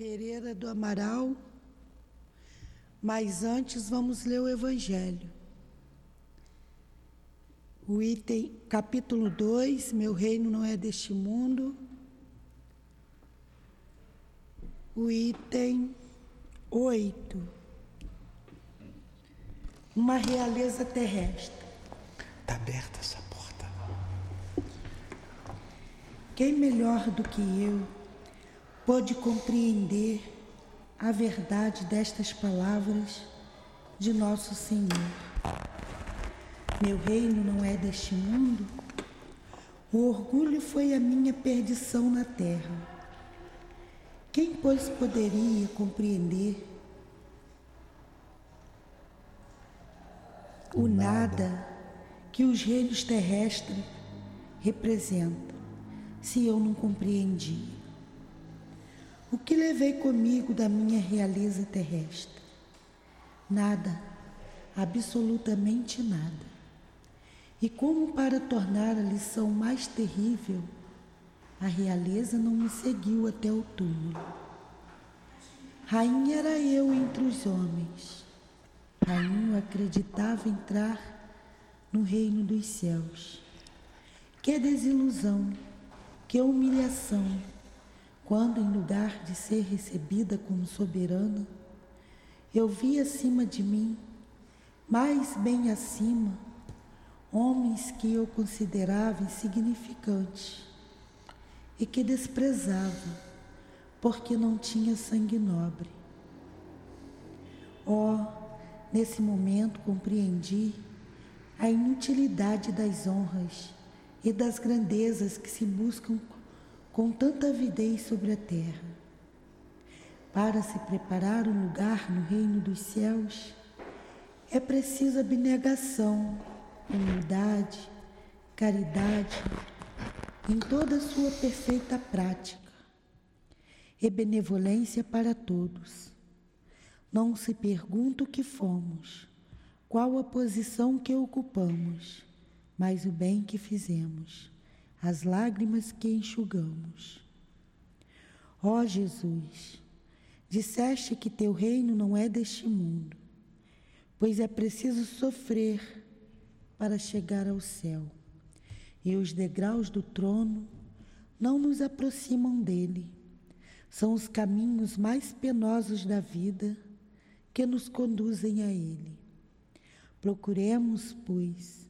Pereira do Amaral, mas antes vamos ler o Evangelho. O item, capítulo 2, Meu reino não é deste mundo. O item 8, uma realeza terrestre. Está aberta essa porta. Quem melhor do que eu pôde compreender a verdade destas palavras de nosso Senhor? Meu reino não é deste mundo. O orgulho foi a minha perdição na terra. Quem, pois, poderia compreender o nada que os reinos terrestres representam, se eu não compreendi? O que levei comigo da minha realeza terrestre? Nada, absolutamente nada. E como para tornar a lição mais terrível, a realeza não me seguiu até o túmulo. Rainha era eu entre os homens. Rainha acreditava entrar no reino dos céus. Que desilusão, que humilhação, quando em lugar de ser recebida como soberana, eu vi acima de mim, mais bem acima, homens que eu considerava insignificantes e que desprezava porque não tinha sangue nobre. Oh, nesse momento compreendi a inutilidade das honras e das grandezas que se buscam com tanta avidez sobre a terra. Para se preparar um lugar no reino dos céus, é preciso abnegação, humildade, caridade, em toda a sua perfeita prática, e benevolência para todos. Não se pergunta o que fomos, qual a posição que ocupamos, mas o bem que fizemos, as lágrimas que enxugamos. Ó Jesus, disseste que teu reino não é deste mundo, pois é preciso sofrer para chegar ao céu. E os degraus do trono não nos aproximam dele. São os caminhos mais penosos da vida que nos conduzem a ele. Procuremos, pois,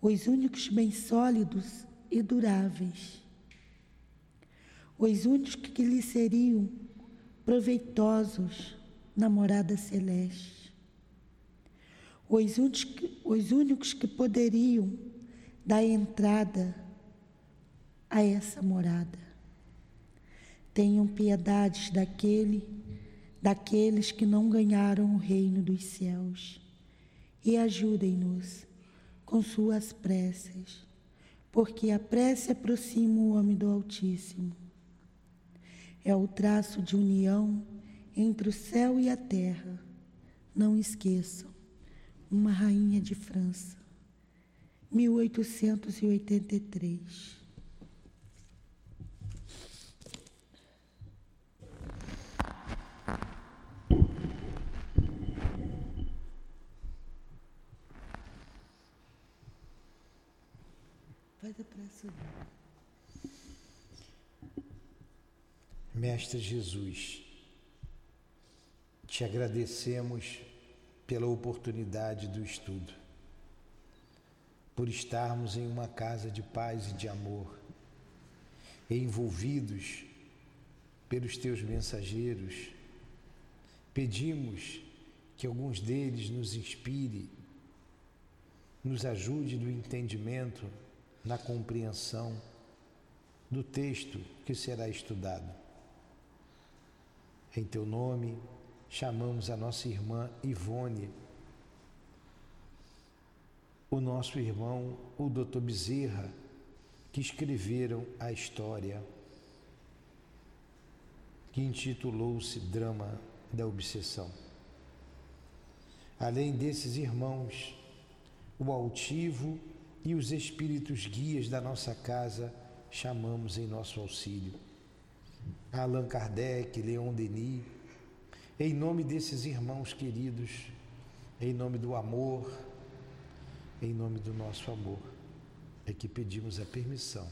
os únicos bens sólidos e duráveis, os únicos que lhes seriam proveitosos na morada celeste os únicos, os únicos que poderiam dar entrada a essa morada. Tenham piedades daquele, daqueles que não ganharam o reino dos céus e ajudem-nos com suas preces, porque a prece aproxima o homem do Altíssimo. É o traço de união entre o céu e a terra. Não esqueçam uma rainha de França, 1883. Pressa. Mestre Jesus, te agradecemos pela oportunidade do estudo, por estarmos em uma casa de paz e de amor, envolvidos pelos teus mensageiros. Pedimos que alguns deles nos inspire, nos ajude no entendimento, na compreensão do texto que será estudado. Em teu nome, chamamos a nossa irmã Ivone, o nosso irmão, o Dr. Bezerra, que escreveram a história que intitulou-se Drama da Obsessão. Além desses irmãos, o altivo e os espíritos guias da nossa casa chamamos em nosso auxílio. Allan Kardec, Leon Denis, em nome desses irmãos queridos, em nome do amor, em nome do nosso amor, é que pedimos a permissão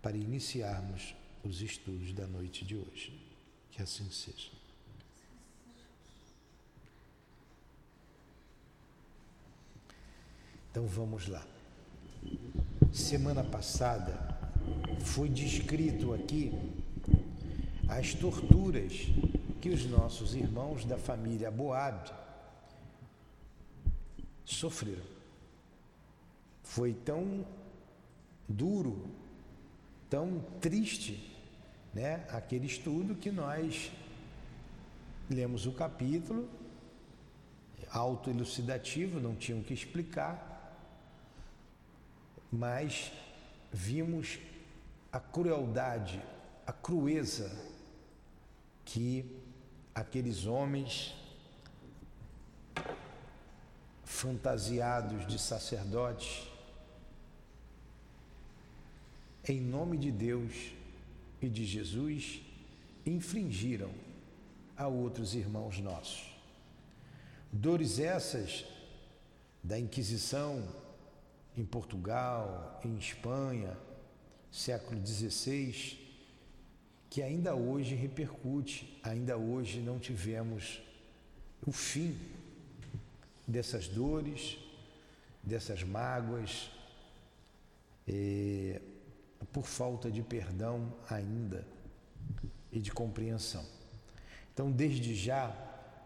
para iniciarmos os estudos da noite de hoje. Que assim seja. Então vamos lá. Semana passada foi descrito aqui as torturas que os nossos irmãos da família Boab sofreram. Foi tão duro, tão triste, né, aquele estudo que nós lemos o capítulo autoelucidativo, não tinham que explicar, mas vimos a crueldade, a crueza que aqueles homens fantasiados de sacerdotes, em nome de Deus e de Jesus, infringiram a outros irmãos nossos. Dores essas da Inquisição em Portugal, em Espanha, século XVI, que ainda hoje repercute, ainda hoje não tivemos o fim dessas dores, dessas mágoas, por falta de perdão ainda e de compreensão. Então, desde já,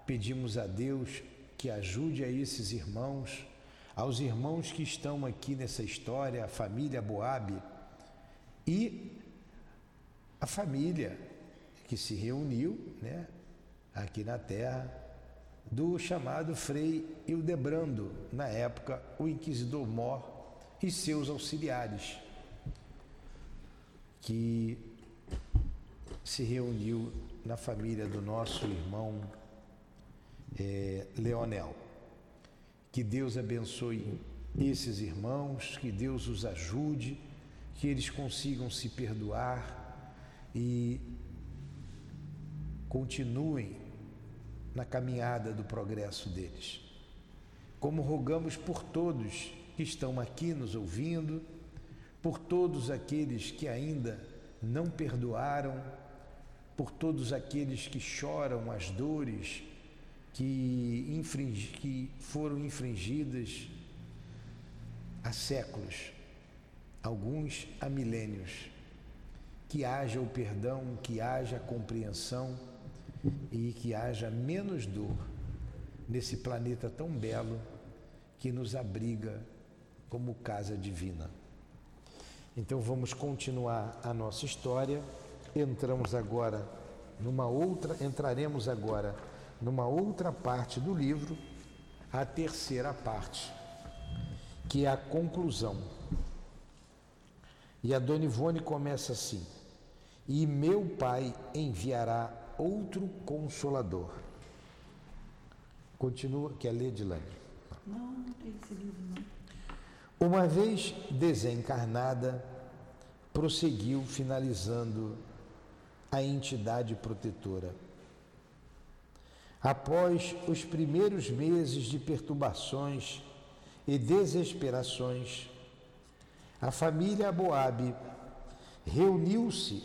pedimos a Deus que ajude a esses irmãos, aos irmãos que estão aqui nessa história, a família Boabe e a família que se reuniu né, aqui na terra do chamado Frei Hildebrando, na época o Inquisidor Mor e seus auxiliares, que se reuniu na família do nosso irmão é, Leonel. Que Deus abençoe esses irmãos, que Deus os ajude, que eles consigam se perdoar e continuem na caminhada do progresso deles. Como rogamos por todos que estão aqui nos ouvindo, por todos aqueles que ainda não perdoaram, por todos aqueles que choram as dores que, que foram infringidas há séculos, alguns há milênios que haja o perdão, que haja a compreensão e que haja menos dor nesse planeta tão belo que nos abriga como casa divina. Então vamos continuar a nossa história. Entramos agora numa outra, entraremos agora numa outra parte do livro, a terceira parte, que é a conclusão. E a Dona Ivone começa assim: e meu Pai enviará outro consolador. Continua, quer ler, Dilane? Não, não tem esse livro, não. Uma vez desencarnada, prosseguiu finalizando a entidade protetora. Após os primeiros meses de perturbações e desesperações, a família Boabe reuniu-se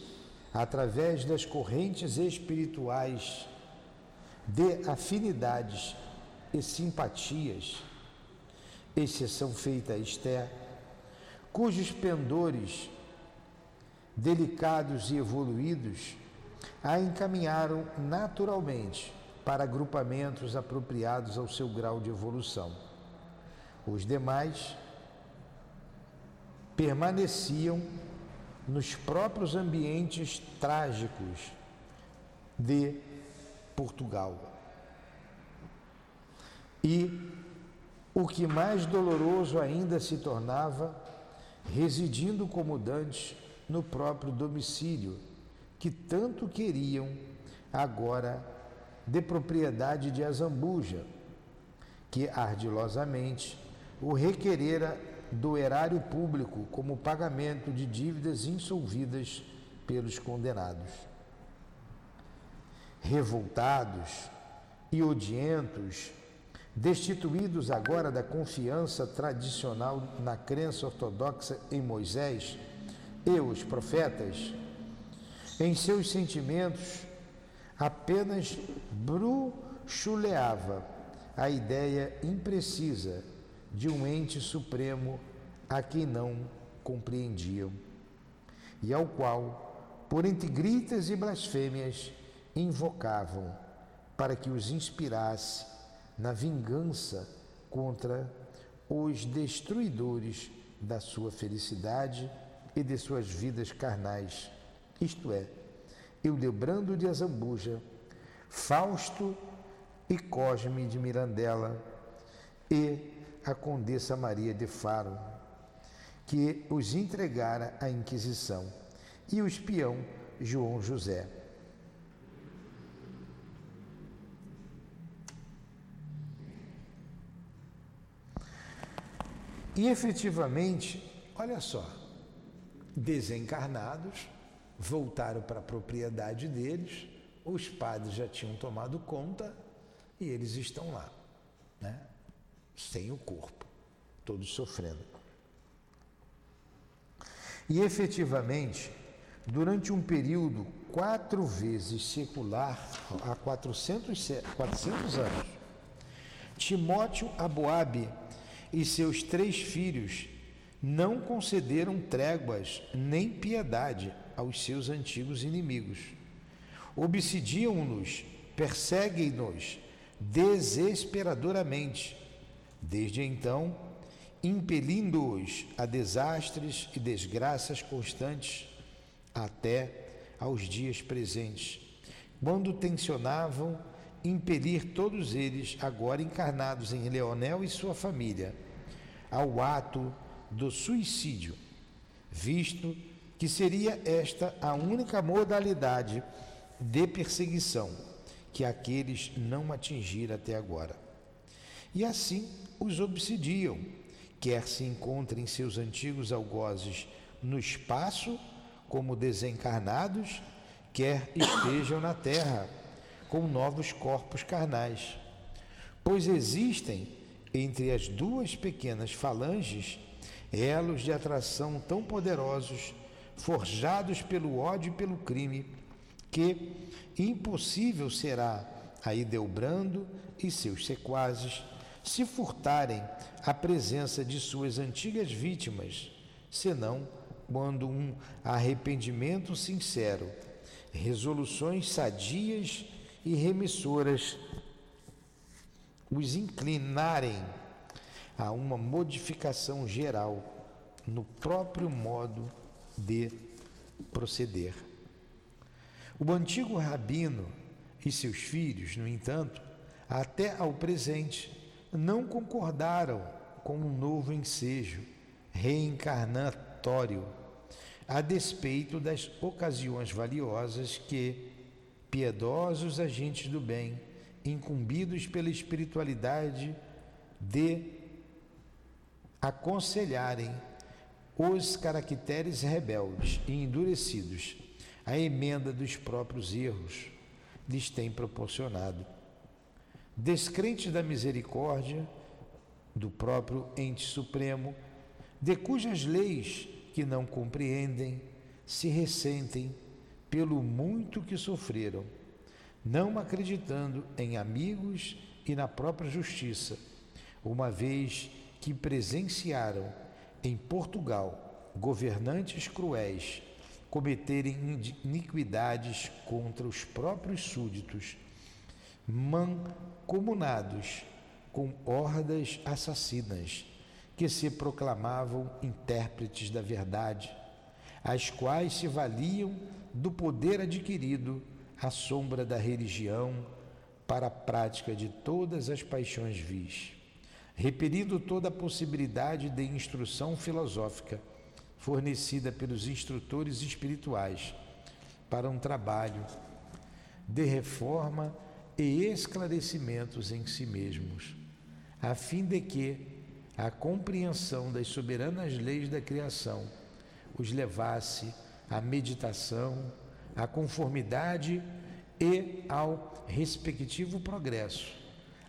através das correntes espirituais de afinidades e simpatias, exceção feita a Esther, cujos pendores delicados e evoluídos a encaminharam naturalmente para agrupamentos apropriados ao seu grau de evolução. Os demais permaneciam nos próprios ambientes trágicos de Portugal. E o que mais doloroso ainda se tornava, residindo como dantes no próprio domicílio, que tanto queriam, agora de propriedade de Azambuja, que ardilosamente o requerera do erário público como pagamento de dívidas insolvidas pelos condenados. Revoltados e odientos, destituídos agora da confiança tradicional na crença ortodoxa em Moisés e os profetas, em seus sentimentos apenas bruxuleava a ideia imprecisa de um ente supremo a quem não compreendiam e ao qual, por entre gritas e blasfêmias, invocavam para que os inspirasse na vingança contra os destruidores da sua felicidade e de suas vidas carnais, isto é, Eudebrando de Azambuja, Fausto e Cosme de Mirandela e a Condessa Maria de Faro, que os entregara à Inquisição, e o espião João José. E efetivamente, olha só, desencarnados voltaram para a propriedade deles, os padres já tinham tomado conta e eles estão lá, né? sem o corpo, todos sofrendo. E efetivamente, durante um período quatro vezes secular, há 400, 400 anos, Timóteo Aboabe e seus três filhos não concederam tréguas nem piedade aos seus antigos inimigos. Obsidiam-nos, perseguem-nos desesperadoramente. Desde então, impelindo-os a desastres e desgraças constantes até aos dias presentes, quando tensionavam impelir todos eles, agora encarnados em Leonel e sua família, ao ato do suicídio, visto que seria esta a única modalidade de perseguição que aqueles não atingiram até agora. E assim os obsidiam, quer se encontrem seus antigos algozes no espaço, como desencarnados, quer estejam na terra, com novos corpos carnais. Pois existem entre as duas pequenas falanges elos de atração tão poderosos forjados pelo ódio e pelo crime, que impossível será a Idelbrando e seus sequazes se furtarem a presença de suas antigas vítimas, senão quando um arrependimento sincero, resoluções sadias e remissoras os inclinarem a uma modificação geral no próprio modo de proceder. O antigo rabino e seus filhos, no entanto, até ao presente, não concordaram com um novo ensejo reencarnatório, a despeito das ocasiões valiosas que piedosos agentes do bem, incumbidos pela espiritualidade, de aconselharem os caracteres rebeldes e endurecidos, a emenda dos próprios erros lhes tem proporcionado. Descrentes da misericórdia do próprio ente supremo, de cujas leis que não compreendem, se ressentem pelo muito que sofreram, não acreditando em amigos e na própria justiça, uma vez que presenciaram em Portugal, governantes cruéis cometerem iniquidades contra os próprios súditos, mancomunados com hordas assassinas que se proclamavam intérpretes da verdade, as quais se valiam do poder adquirido à sombra da religião para a prática de todas as paixões vis, repelindo toda a possibilidade de instrução filosófica fornecida pelos instrutores espirituais para um trabalho de reforma e esclarecimentos em si mesmos, a fim de que a compreensão das soberanas leis da criação os levasse à meditação, à conformidade e ao respectivo progresso.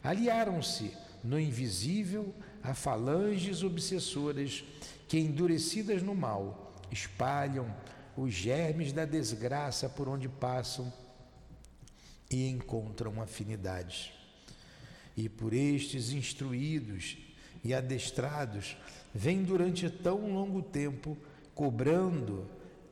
Aliaram-se no invisível a falanges obsessoras que, endurecidas no mal, espalham os germes da desgraça por onde passam e encontram afinidades. E por estes instruídos e adestrados, vem durante tão longo tempo cobrando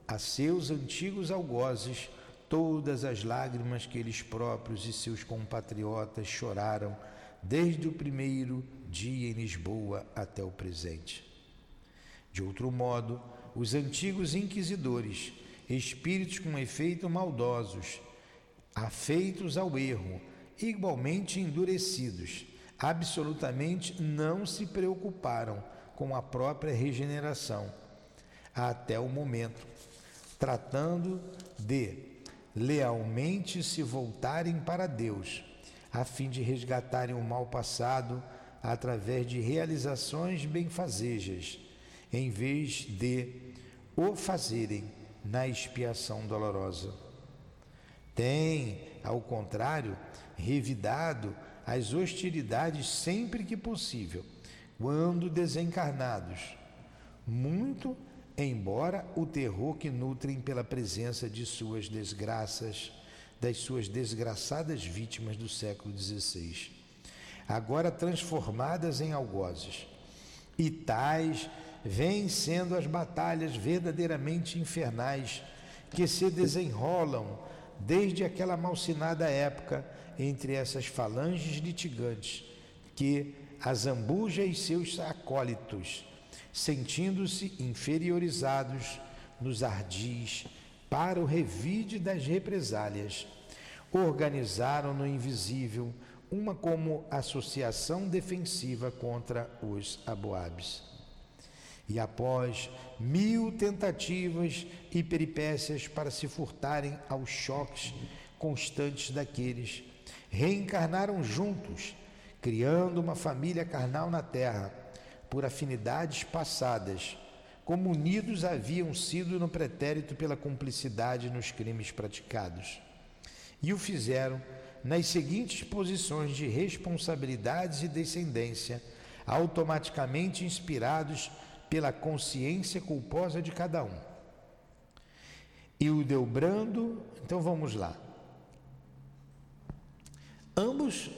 a seus antigos algozes todas as lágrimas que eles próprios e seus compatriotas choraram desde o primeiro dia em Lisboa até o presente. De outro modo, os antigos inquisidores, espíritos com efeito maldosos, afeitos ao erro, igualmente endurecidos, absolutamente não se preocuparam com a própria regeneração até o momento, tratando de lealmente se voltarem para Deus, a fim de resgatarem o mal passado através de realizações benfazejas, em vez de o fazerem na expiação dolorosa. Tem, ao contrário, revidado as hostilidades sempre que possível, quando desencarnados, muito embora o terror que nutrem pela presença de suas desgraças, das suas desgraçadas vítimas do século XVI, agora transformadas em algozes. E tais vêm sendo as batalhas verdadeiramente infernais que se desenrolam desde aquela malsinada época entre essas falanges litigantes que a Zambuja e seus acólitos sentindo-se inferiorizados nos ardis para o revide das represálias, organizaram no invisível uma como associação defensiva contra os aboabes. E após mil tentativas e peripécias para se furtarem aos choques constantes daqueles, reencarnaram juntos, criando uma família carnal na terra por afinidades passadas, como unidos haviam sido no pretérito pela cumplicidade nos crimes praticados. E o fizeram nas seguintes posições de responsabilidades e descendência, automaticamente inspirados pela consciência culposa de cada um. E o deu brando, então vamos lá. Ambos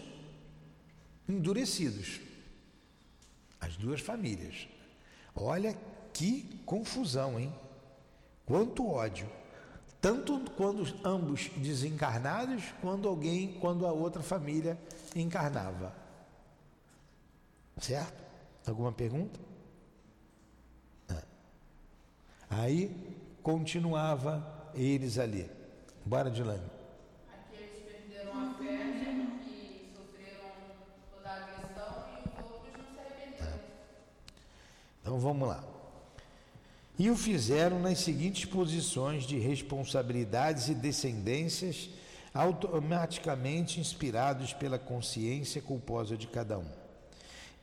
endurecidos as duas famílias. Olha que confusão, hein? Quanto ódio. Tanto quando ambos desencarnados, quando alguém, quando a outra família encarnava. Certo? Alguma pergunta? Aí continuava eles ali. Bora, Dilane. Então vamos lá. E o fizeram nas seguintes posições de responsabilidades e descendências, automaticamente inspirados pela consciência culposa de cada um.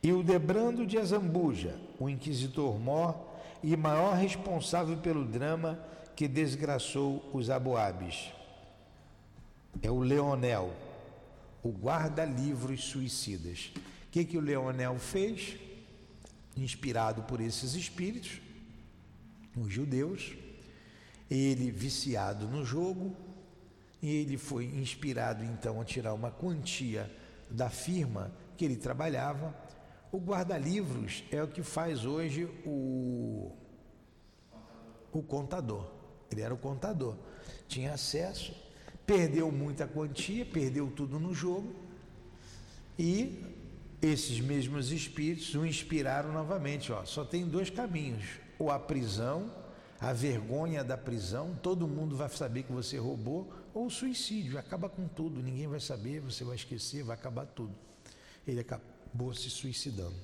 E o Debrando de Azambuja, o inquisitor mor e maior responsável pelo drama que desgraçou os aboabes. É o Leonel, o guarda-livros suicidas. O que, que o Leonel fez? inspirado por esses espíritos, os judeus, ele viciado no jogo, e ele foi inspirado então a tirar uma quantia da firma que ele trabalhava. O guarda-livros é o que faz hoje o, o contador. Ele era o contador, tinha acesso, perdeu muita quantia, perdeu tudo no jogo e esses mesmos espíritos o inspiraram novamente. Ó, só tem dois caminhos: ou a prisão, a vergonha da prisão, todo mundo vai saber que você roubou, ou suicídio, acaba com tudo, ninguém vai saber, você vai esquecer, vai acabar tudo. Ele acabou se suicidando.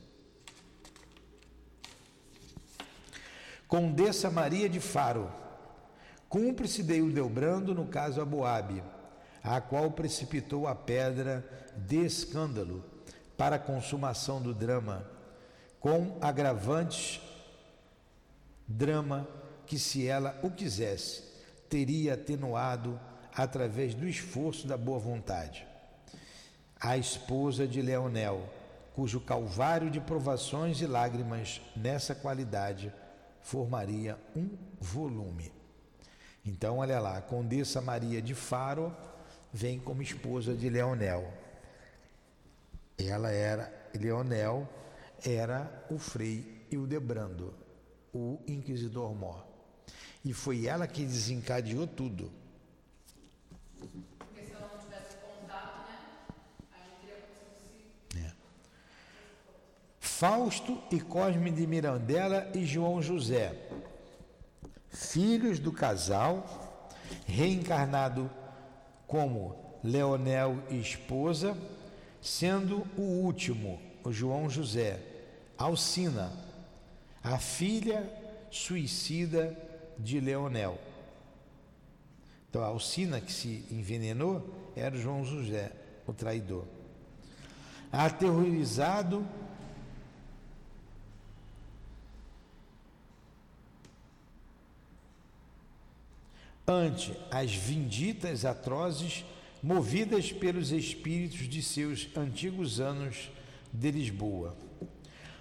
Condessa Maria de Faro, cúmplice de Hildebrando no caso Aboabe, a qual precipitou a pedra de escândalo para a consumação do drama, com agravantes drama que, se ela o quisesse, teria atenuado através do esforço da boa vontade. A esposa de Leonel, cujo calvário de provações e lágrimas nessa qualidade formaria um volume. Então, olha lá, a Condessa Maria de Faro vem como esposa de Leonel. Ela era, Leonel era o frei Hildebrando, o inquisidor mor. E foi ela que desencadeou tudo. Porque se ela não tivesse contato, né? Aí não teria conseguido é. Fausto e Cosme de Mirandela e João José, filhos do casal, reencarnado como Leonel e esposa, sendo o último, o João José, Alcina, a filha suicida de Leonel. Então, a Alcina que se envenenou era João José, o traidor. Aterrorizado ante as vinditas atrozes movidas pelos espíritos de seus antigos anos de Lisboa.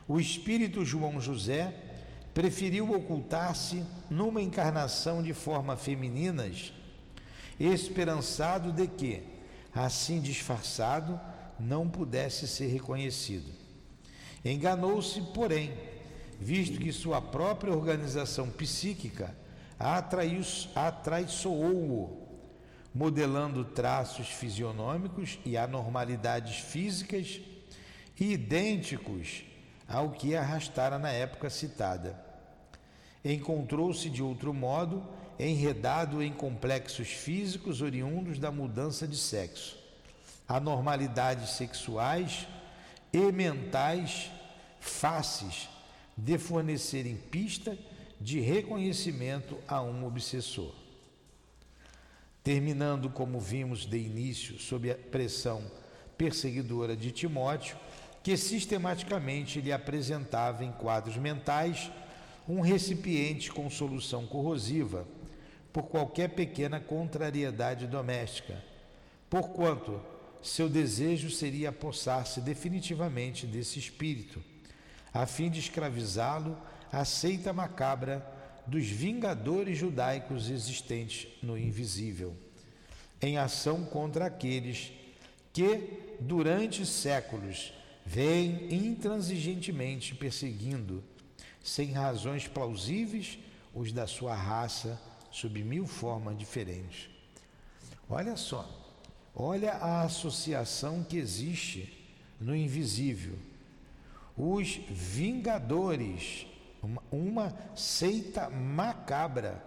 O espírito João José preferiu ocultar-se numa encarnação de forma femininas, esperançado de que, assim disfarçado, não pudesse ser reconhecido. Enganou-se, porém, visto que sua própria organização psíquica atraiçoou-o, modelando traços fisionômicos e anormalidades físicas idênticos ao que arrastara na época citada. Encontrou-se de outro modo enredado em complexos físicos oriundos da mudança de sexo, anormalidades sexuais e mentais fáceis de fornecerem pista de reconhecimento a um obsessor. Terminando, como vimos de início, sob a pressão perseguidora de Timóteo, que sistematicamente lhe apresentava em quadros mentais um recipiente com solução corrosiva por qualquer pequena contrariedade doméstica, porquanto seu desejo seria apossar-se definitivamente desse espírito, a fim de escravizá-lo à seita macabra dos vingadores judaicos existentes no invisível, em ação contra aqueles que, durante séculos, vêm intransigentemente perseguindo, sem razões plausíveis, os da sua raça sob mil formas diferentes. Olha só, olha a associação que existe no invisível. Os vingadores, uma, uma seita macabra,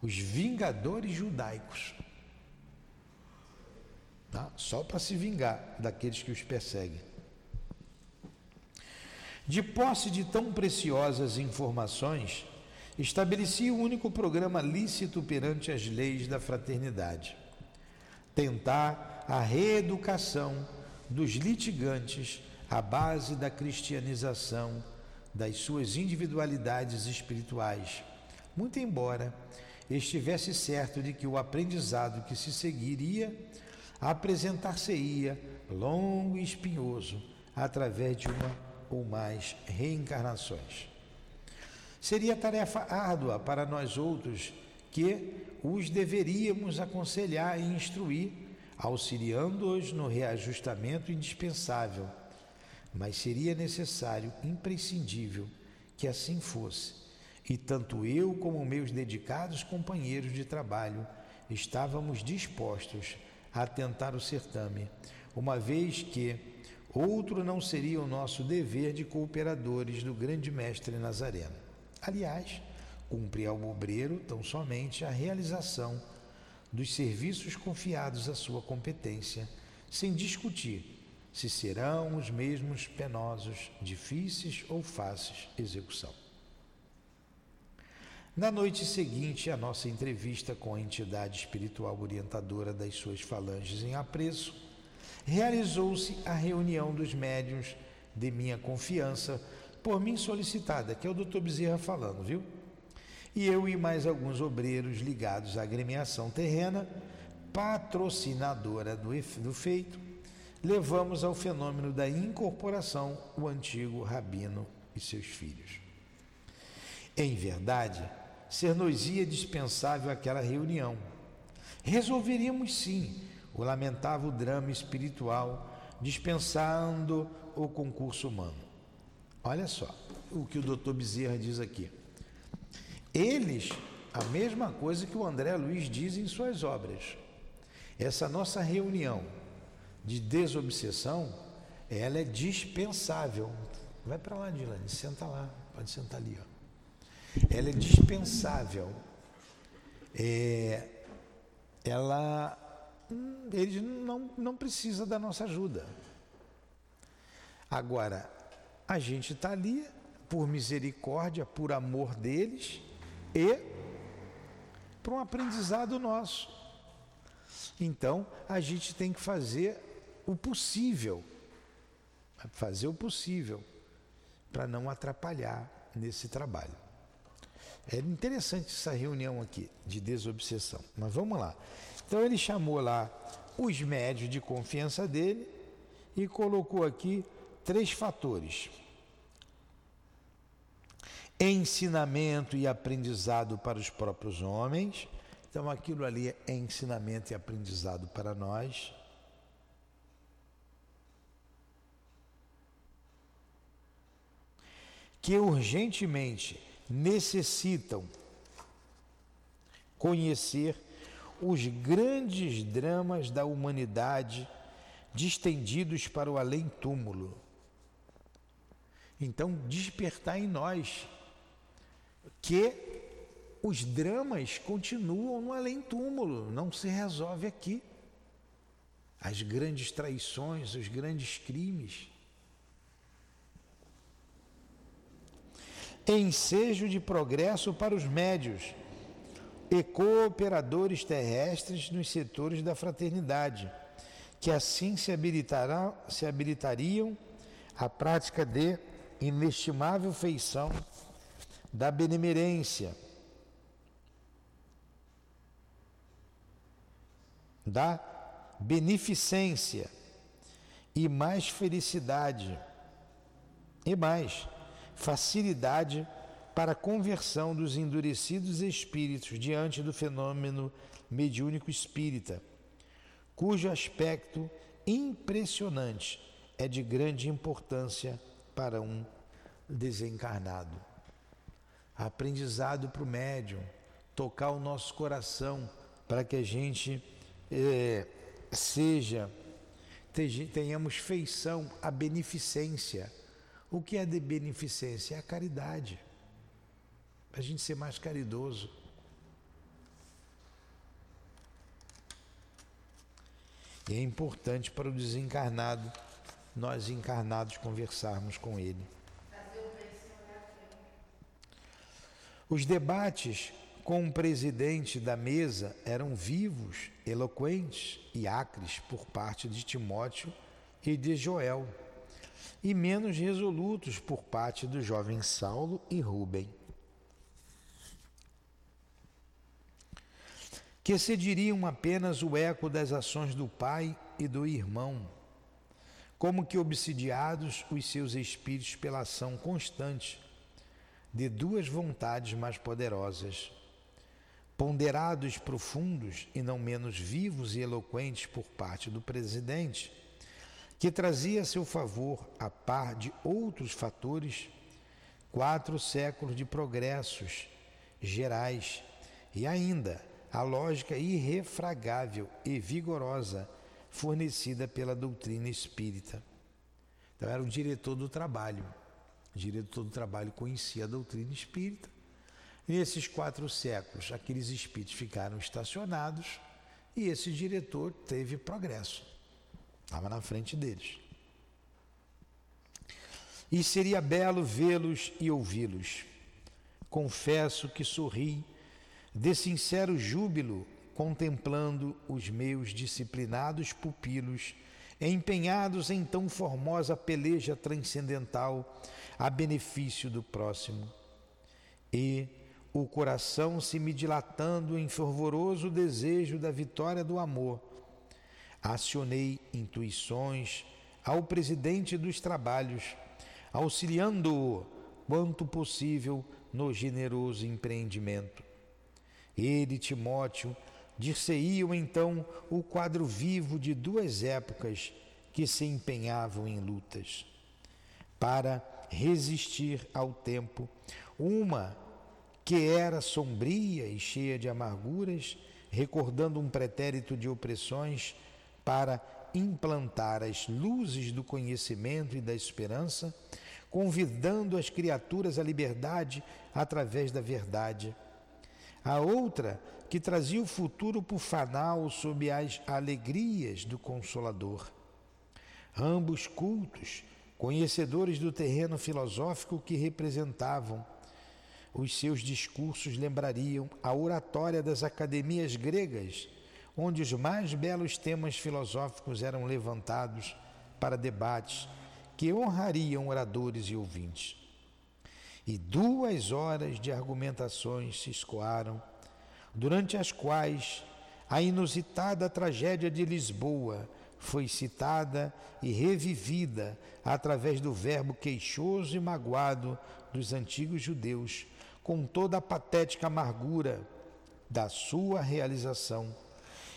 os vingadores judaicos. Tá? Só para se vingar daqueles que os perseguem. De posse de tão preciosas informações, estabeleci o único programa lícito perante as leis da fraternidade: tentar a reeducação dos litigantes à base da cristianização das suas individualidades espirituais, muito embora estivesse certo de que o aprendizado que se seguiria apresentar-se-ia longo e espinhoso através de uma ou mais reencarnações. Seria tarefa árdua para nós outros que os deveríamos aconselhar e instruir, auxiliando-os no reajustamento indispensável, mas seria necessário, imprescindível, que assim fosse. E tanto eu como meus dedicados companheiros de trabalho estávamos dispostos a tentar o certame, uma vez que Outro não seria o nosso dever de cooperadores do grande mestre Nazareno. Aliás, cumpre ao obreiro tão somente a realização dos serviços confiados à sua competência, sem discutir se serão os mesmos penosos, difíceis ou fáceis execução. Na noite seguinte à nossa entrevista com a entidade espiritual orientadora das suas falanges em apreço, realizou-se a reunião dos médiuns de minha confiança, por mim solicitada, que é o doutor Bezerra falando, viu? E eu e mais alguns obreiros ligados à agremiação terrena, patrocinadora do, do feito, levamos ao fenômeno da incorporação o antigo rabino e seus filhos. Em verdade, ser-nos-ia dispensável aquela reunião. Resolveríamos sim o lamentável drama espiritual, dispensando o concurso humano. Olha só o que o doutor Bezerra diz aqui. Eles, a mesma coisa que o André Luiz diz em suas obras. Essa nossa reunião de desobsessão, ela é dispensável. Vai para lá, Dilane, senta lá, pode sentar ali. Ó. Ela é dispensável. É, ela, hum, eles não, não precisa da nossa ajuda. Agora, a gente está ali por misericórdia, por amor deles e para um aprendizado nosso. Então, a gente tem que fazer o possível, fazer o possível para não atrapalhar nesse trabalho. É interessante essa reunião aqui de desobsessão, mas vamos lá. Então ele chamou lá os médios de confiança dele e colocou aqui três fatores: ensinamento e aprendizado para os próprios homens. Então aquilo ali é ensinamento e aprendizado para nós. que urgentemente necessitam conhecer os grandes dramas da humanidade distendidos para o além-túmulo. Então, despertar em nós que os dramas continuam no além-túmulo, não se resolve aqui. As grandes traições, os grandes crimes. ensejo de progresso para os médios e cooperadores terrestres nos setores da fraternidade, que assim se, habilitarão, se habilitariam à prática de inestimável feição da benemerência, da beneficência e mais felicidade e mais facilidade para a conversão dos endurecidos espíritos diante do fenômeno mediúnico espírita, cujo aspecto impressionante é de grande importância para um desencarnado. Aprendizado para o médium, tocar o nosso coração para que a gente é, seja, tenhamos feição à beneficência o que é de beneficência? É a caridade. A gente ser mais caridoso. E é importante para o desencarnado, nós encarnados conversarmos com ele. Os debates com o presidente da mesa eram vivos, eloquentes e acres por parte de Timóteo e de Joel e menos resolutos por parte do jovem Saulo e Rubem. Que cediriam apenas o eco das ações do pai e do irmão, como que obsidiados os seus espíritos pela ação constante de duas vontades mais poderosas, ponderados profundos e não menos vivos e eloquentes por parte do presidente que trazia a seu favor, a par de outros fatores, quatro séculos de progressos gerais e ainda a lógica irrefragável e vigorosa fornecida pela doutrina espírita. Então era o diretor do trabalho. O diretor do trabalho conhecia a doutrina espírita, Nesses quatro séculos, aqueles espíritos ficaram estacionados e esse diretor teve progresso. Estava na frente deles. E seria belo vê-los e ouvi-los. Confesso que sorri de sincero júbilo contemplando os meus disciplinados pupilos empenhados em tão formosa peleja transcendental a benefício do próximo. E o coração se me dilatando em fervoroso desejo da vitória do amor, acionei intuições ao presidente dos trabalhos, auxiliando-o quanto possível no generoso empreendimento. Ele, Timóteo, dir-se-iam então o quadro vivo de duas épocas que se empenhavam em lutas. Para resistir ao tempo, uma que era sombria e cheia de amarguras, recordando um pretérito de opressões, para implantar as luzes do conhecimento e da esperança, convidando as criaturas à liberdade através da verdade. A outra que trazia o futuro por fanal sob as alegrias do Consolador. Ambos cultos, conhecedores do terreno filosófico que representavam, os seus discursos lembrariam a oratória das academias gregas, onde os mais belos temas filosóficos eram levantados para debates que honrariam oradores e ouvintes. E duas horas de argumentações se escoaram durante as quais a inusitada tragédia de Lisboa foi citada e revivida através do verbo queixoso e magoado dos antigos judeus, com toda a patética amargura da sua realização,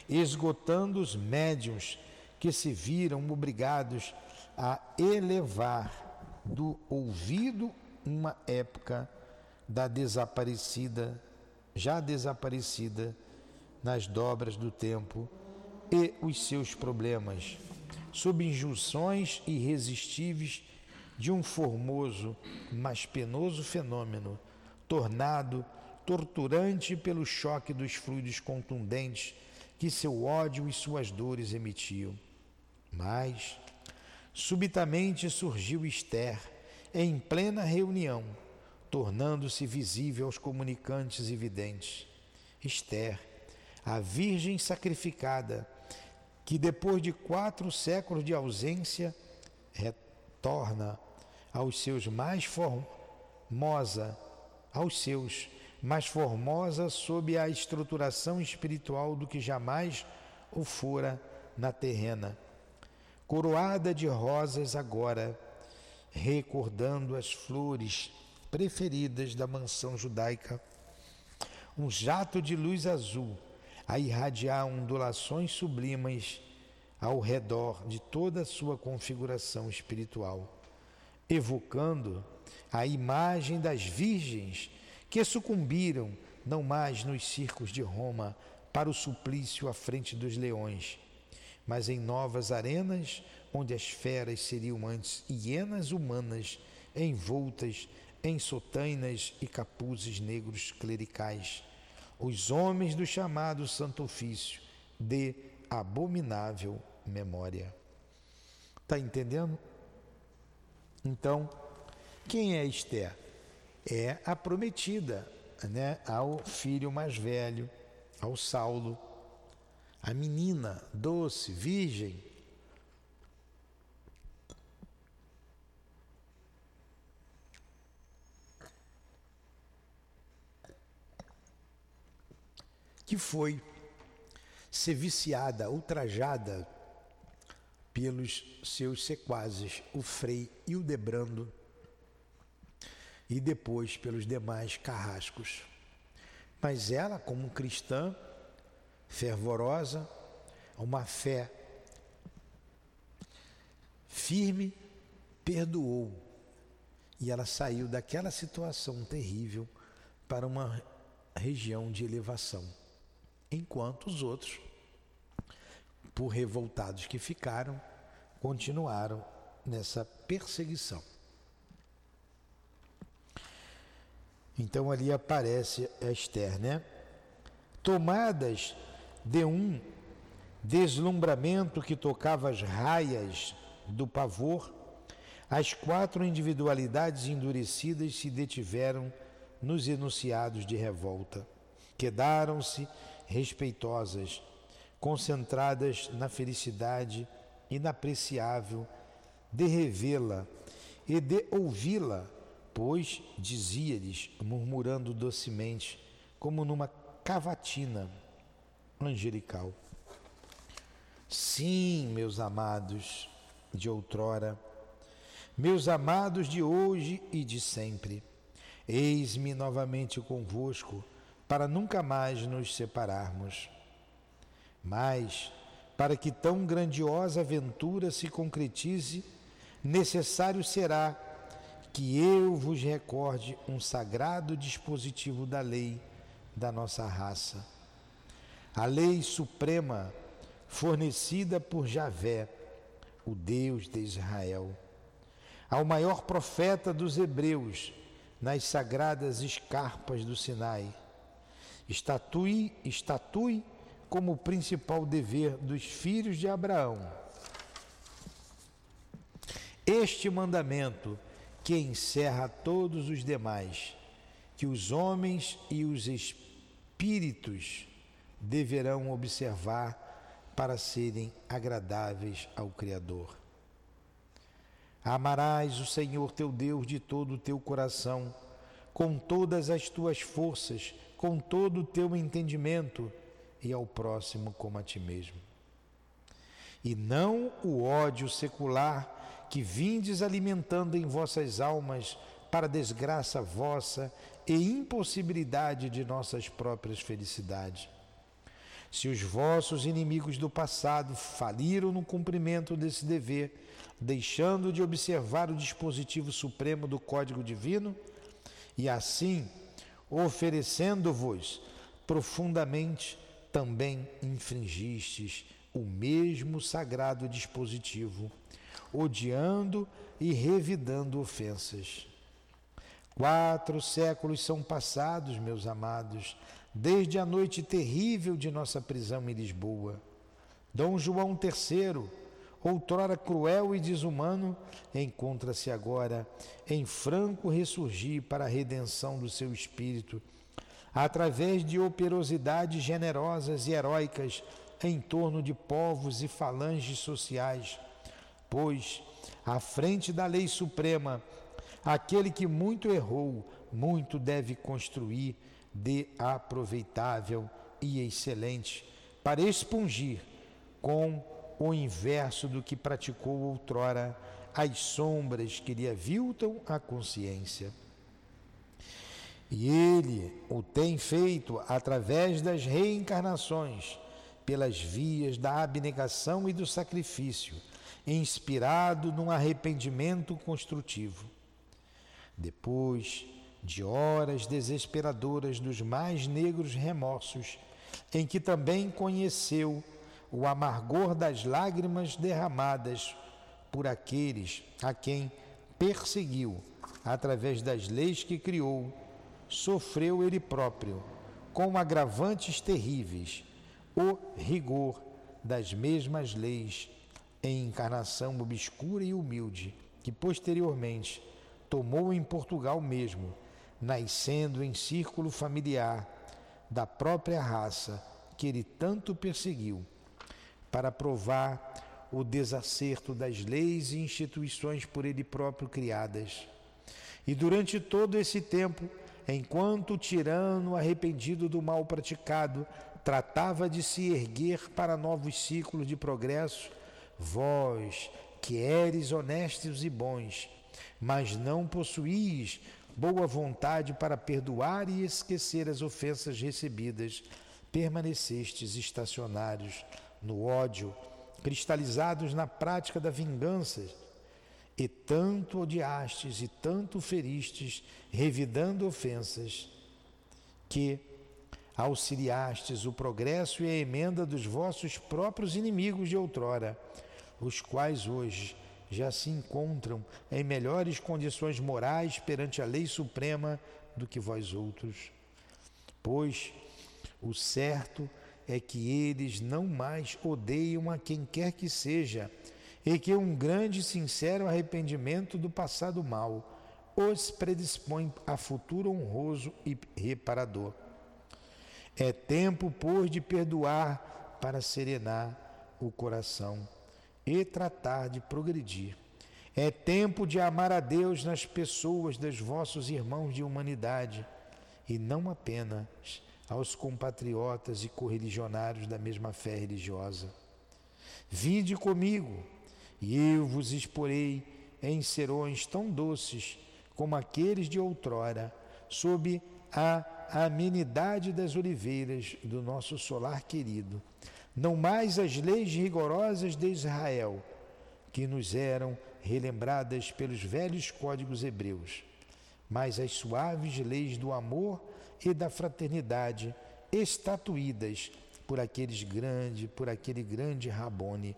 esgotando os médiuns que se viram obrigados a elevar do ouvido uma época da desaparecida já desaparecida nas dobras do tempo e os seus problemas, sob injunções irresistíveis de um formoso, mas penoso fenômeno, tornado torturante pelo choque dos fluidos contundentes que seu ódio e suas dores emitiam. Mas, subitamente surgiu Esther, em plena reunião, tornando-se visível aos comunicantes e videntes. Esther, a Virgem sacrificada, que depois de quatro séculos de ausência retorna aos seus mais formosa, aos seus mais formosa sob a estruturação espiritual do que jamais o fora na terrena. Coroada de rosas agora, recordando as flores preferidas da mansão judaica, um jato de luz azul a irradiar ondulações sublimes ao redor de toda a sua configuração espiritual, evocando a imagem das virgens que sucumbiram não mais nos circos de Roma para o suplício à frente dos leões, mas em novas arenas onde as feras seriam antes hienas humanas envoltas em sotainas e capuzes negros clericais, os homens do chamado Santo Ofício de abominável memória. Está entendendo? Então, quem é Esther? É a prometida né, ao filho mais velho, ao Saulo, a menina doce, virgem, que foi ser viciada, ultrajada pelos seus sequazes, o Frei e o Debrando, e depois pelos demais carrascos. Mas ela, como cristã, fervorosa, uma fé firme, perdoou. E ela saiu daquela situação terrível para uma região de elevação enquanto os outros, por revoltados que ficaram, continuaram nessa perseguição. Então ali aparece Esther, né? Tomadas de um deslumbramento que tocava as raias do pavor, as quatro individualidades endurecidas se detiveram nos enunciados de revolta. Quedaram-se respeitosas, concentradas na felicidade inapreciável de revê-la e de ouvi-la, pois dizia-lhes, murmurando docemente, como numa cavatina angelical: Sim, meus amados de outrora, meus amados de hoje e de sempre, eis-me novamente convosco para nunca mais nos separarmos. Mas, para que tão grandiosa aventura se concretize, necessário será que eu vos recorde um sagrado dispositivo da lei da nossa raça. A lei suprema fornecida por Javé, o Deus de Israel, ao maior profeta dos hebreus nas sagradas escarpas do Sinai. Estatue, estatue como principal dever dos filhos de Abraão. Este mandamento que encerra todos os demais, que os homens e os espíritos deverão observar para serem agradáveis ao Criador. Amarás o Senhor teu Deus de todo o teu coração, com todas as tuas forças, com todo o teu entendimento e ao próximo como a ti mesmo. E não o ódio secular que vindes alimentando em vossas almas para desgraça vossa e impossibilidade de nossas próprias felicidades. Se os vossos inimigos do passado faliram no cumprimento desse dever, deixando de observar o dispositivo supremo do Código Divino, e assim oferecendo-vos profundamente também infringistes o mesmo sagrado dispositivo, odiando e revidando ofensas. Quatro séculos são passados, meus amados, desde a noite terrível de nossa prisão em Lisboa. Dom João III, outrora cruel e desumano, encontra-se agora em franco ressurgir para a redenção do seu espírito através de operosidades generosas e heróicas em torno de povos e falanges sociais, pois, à frente da lei suprema, aquele que muito errou, muito deve construir de aproveitável e excelente, para expungir com o inverso do que praticou outrora as sombras que lhe aviltam a consciência. E ele o tem feito através das reencarnações, pelas vias da abnegação e do sacrifício, inspirado num arrependimento construtivo. Depois de horas desesperadoras dos mais negros remorsos, em que também conheceu o amargor das lágrimas derramadas por aqueles a quem perseguiu. Através das leis que criou sofreu ele próprio, com agravantes terríveis, o rigor das mesmas leis em encarnação obscura e humilde, que posteriormente tomou em Portugal mesmo, nascendo em círculo familiar da própria raça que ele tanto perseguiu, para provar o desacerto das leis e instituições por ele próprio criadas. E durante todo esse tempo, enquanto o tirano, arrependido do mal praticado, tratava de se erguer para novos ciclos de progresso, vós, que eres honestos e bons, mas não possuís boa vontade para perdoar e esquecer as ofensas recebidas, permanecestes estacionários no ódio, cristalizados na prática da vingança e tanto odiastes e tanto feristes, revidando ofensas, que auxiliastes o progresso e a emenda dos vossos próprios inimigos de outrora, os quais hoje já se encontram em melhores condições morais perante a lei suprema do que vós outros. Pois o certo é que eles não mais odeiam a quem quer que seja, e que um grande e sincero arrependimento do passado mal os predispõe a futuro honroso e reparador. É tempo, pois, de perdoar para serenar o coração e tratar de progredir. É tempo de amar a Deus nas pessoas dos vossos irmãos de humanidade e não apenas aos compatriotas e correligionários da mesma fé religiosa. Vinde comigo, e eu vos exporei em serões tão doces como aqueles de outrora, sob a amenidade das oliveiras do nosso solar querido, não mais as leis rigorosas de Israel, que nos eram relembradas pelos velhos códigos hebreus, mas as suaves leis do amor e da fraternidade estatuídas por aqueles grande, por aquele grande Rabone,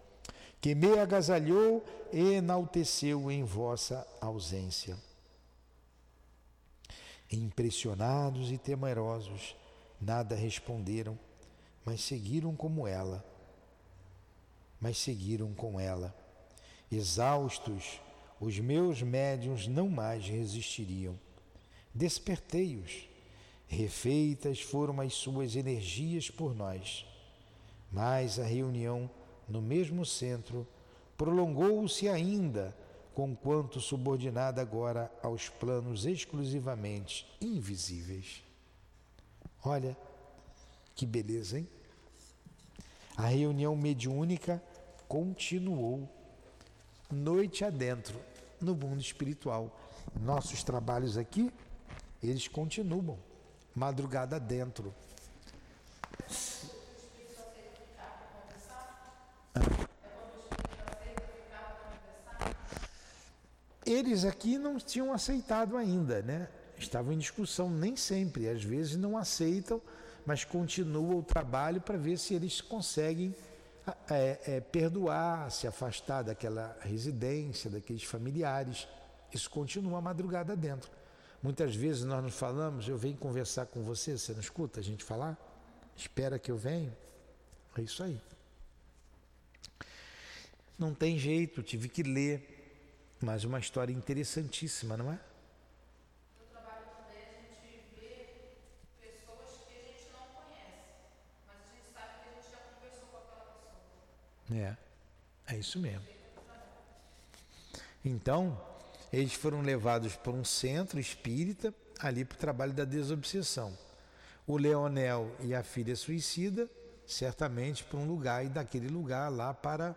que me agasalhou e enalteceu em vossa ausência. Impressionados e temerosos, nada responderam, mas seguiram como ela. Mas seguiram com ela. Exaustos, os meus médiuns não mais resistiriam. Despertei-os. Refeitas foram as suas energias por nós. Mas a reunião no mesmo centro prolongou-se ainda conquanto subordinada agora aos planos exclusivamente invisíveis. Olha que beleza, hein? A reunião mediúnica continuou noite adentro no mundo espiritual. Nossos trabalhos aqui, eles continuam madrugada dentro. Eles aqui não tinham aceitado ainda, né? Estavam em discussão, nem sempre, às vezes não aceitam, mas continua o trabalho para ver se eles conseguem é, é, perdoar, se afastar daquela residência, daqueles familiares. Isso continua a madrugada dentro. Muitas vezes nós nos falamos, eu venho conversar com você, você não escuta a gente falar? Espera que eu venho. É isso aí. Não tem jeito, tive que ler mas uma história interessantíssima, não é? É, é isso mesmo. Então, eles foram levados para um centro espírita ali para o trabalho da desobsessão. O Leonel e a filha suicida, certamente para um lugar, e daquele lugar lá para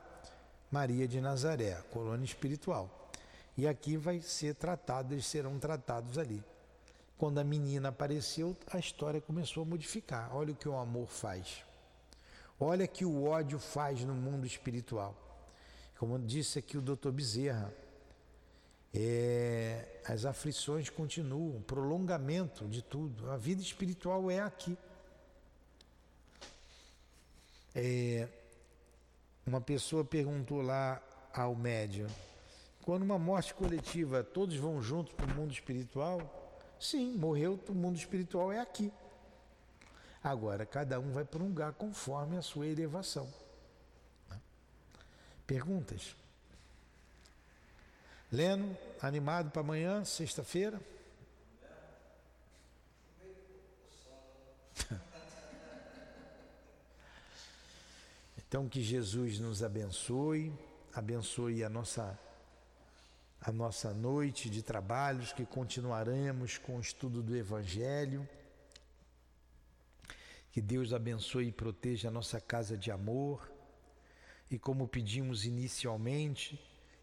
Maria de Nazaré, colônia espiritual. E aqui vai ser tratado, eles serão tratados ali. Quando a menina apareceu, a história começou a modificar. Olha o que o amor faz. Olha que o ódio faz no mundo espiritual. Como disse aqui o doutor Bezerra, é, as aflições continuam, prolongamento de tudo. A vida espiritual é aqui. É, uma pessoa perguntou lá ao médium, quando uma morte coletiva, todos vão juntos para o mundo espiritual? Sim, morreu, o mundo espiritual é aqui. Agora, cada um vai para um lugar conforme a sua elevação. Perguntas? Leno, animado para amanhã, sexta-feira? Então, que Jesus nos abençoe, abençoe a nossa a nossa noite de trabalhos, que continuaremos com o estudo do Evangelho. Que Deus abençoe e proteja a nossa casa de amor. E como pedimos inicialmente,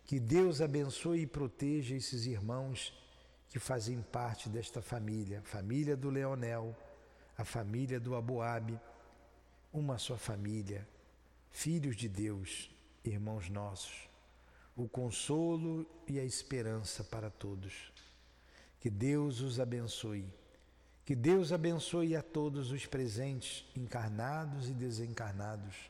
que Deus abençoe e proteja esses irmãos que fazem parte desta família, família do Leonel, a família do Aboabe, uma só família, filhos de Deus, irmãos nossos o consolo e a esperança para todos. Que Deus os abençoe. Que Deus abençoe a todos os presentes, encarnados e desencarnados.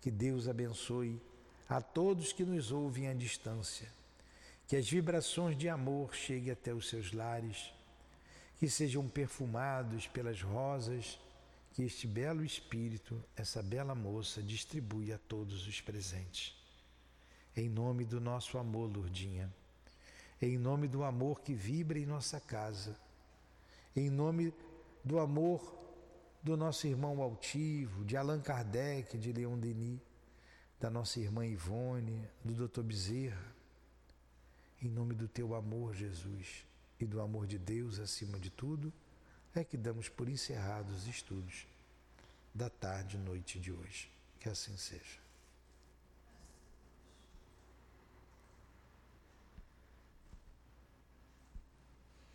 Que Deus abençoe a todos que nos ouvem à distância. Que as vibrações de amor cheguem até os seus lares. que sejam perfumados pelas rosas que este belo espírito, essa bela moça, distribui a todos os presentes. Em nome do nosso amor, Lourdinha, em nome do amor que vibra em nossa casa, em nome do amor do nosso irmão altivo, de Allan Kardec, de Leon Denis, da nossa irmã Ivone, do Dr. Bezerra, em nome do teu amor, Jesus, e do amor de Deus acima de tudo, é que damos por encerrados os estudos da tarde e noite de hoje. Que assim seja.